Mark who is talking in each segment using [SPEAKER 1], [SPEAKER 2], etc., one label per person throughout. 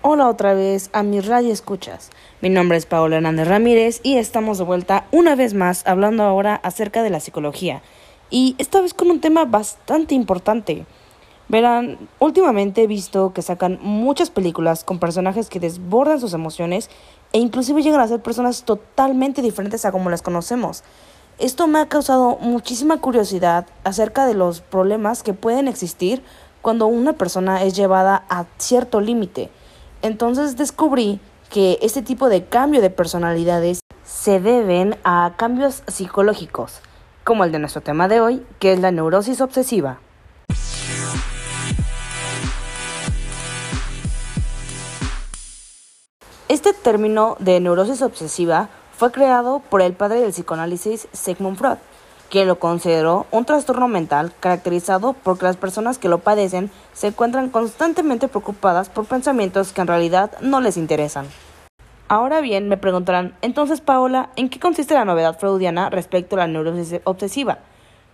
[SPEAKER 1] Hola otra vez a mi radio escuchas. Mi nombre es Paola Hernández Ramírez y estamos de vuelta una vez más hablando ahora acerca de la psicología. Y esta vez con un tema bastante importante. Verán, últimamente he visto que sacan muchas películas con personajes que desbordan sus emociones e inclusive llegan a ser personas totalmente diferentes a como las conocemos. Esto me ha causado muchísima curiosidad acerca de los problemas que pueden existir cuando una persona es llevada a cierto límite. Entonces descubrí que este tipo de cambio de personalidades se deben a cambios psicológicos, como el de nuestro tema de hoy, que es la neurosis obsesiva. Este término de neurosis obsesiva fue creado por el padre del psicoanálisis Sigmund Freud, quien lo consideró un trastorno mental caracterizado porque las personas que lo padecen se encuentran constantemente preocupadas por pensamientos que en realidad no les interesan. Ahora bien, me preguntarán, entonces Paola, ¿en qué consiste la novedad freudiana respecto a la neurosis obsesiva?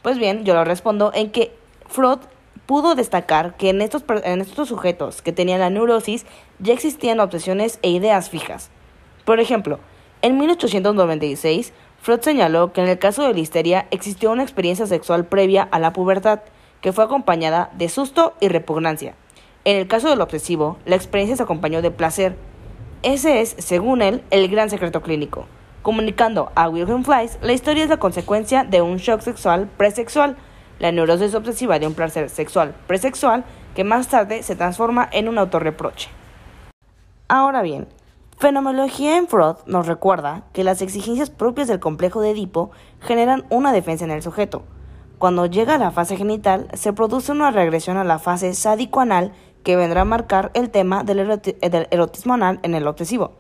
[SPEAKER 1] Pues bien, yo lo respondo en que Freud pudo destacar que en estos, en estos sujetos que tenían la neurosis ya existían obsesiones e ideas fijas. Por ejemplo, en 1896, Freud señaló que en el caso de la histeria existió una experiencia sexual previa a la pubertad, que fue acompañada de susto y repugnancia. En el caso del obsesivo, la experiencia se acompañó de placer. Ese es, según él, el gran secreto clínico. Comunicando a Wilhelm Fleiss, la historia es la consecuencia de un shock sexual presexual, la neurosis obsesiva de un placer sexual presexual que más tarde se transforma en un autorreproche. Ahora bien, Fenomenología en Freud nos recuerda que las exigencias propias del complejo de Edipo generan una defensa en el sujeto. Cuando llega a la fase genital, se produce una regresión a la fase sádico-anal que vendrá a marcar el tema del, erotismo anal en el obsesivo.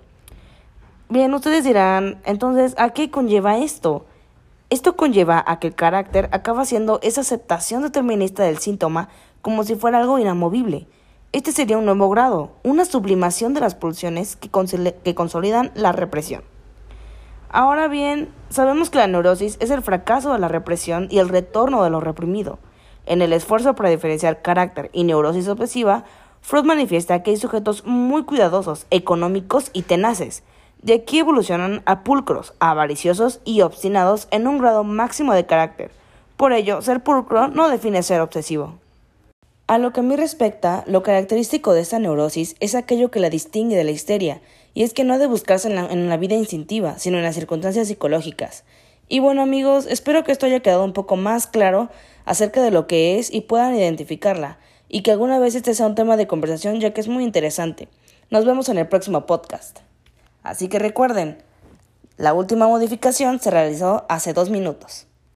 [SPEAKER 1] Bien, ustedes dirán, entonces, ¿a qué conlleva esto? Esto conlleva a que el carácter acaba siendo esa aceptación determinista del síntoma como si fuera algo inamovible este sería un nuevo grado, una sublimación de las pulsiones que, que consolidan la represión. Ahora bien, sabemos que la neurosis es el fracaso de la represión y el retorno de lo reprimido. En el esfuerzo para diferenciar carácter y neurosis obsesiva, Freud manifiesta que hay sujetos muy cuidadosos, económicos y tenaces. De aquí evolucionan a pulcros, avariciosos y obstinados en un grado máximo de carácter. Por ello, ser pulcro no define ser obsesivo. A lo que a mí respecta, lo característico de esta neurosis es aquello que la distingue de la histeria, y es que no ha de buscarse en la, vida instintiva, sino en las circunstancias psicológicas. Y bueno amigos, espero que esto haya quedado un poco más claro acerca de lo que es y puedan identificarla, y que alguna vez este sea un tema de conversación ya que es muy interesante. Nos vemos en el próximo podcast. Así que recuerden, la última modificación se realizó hace dos minutos.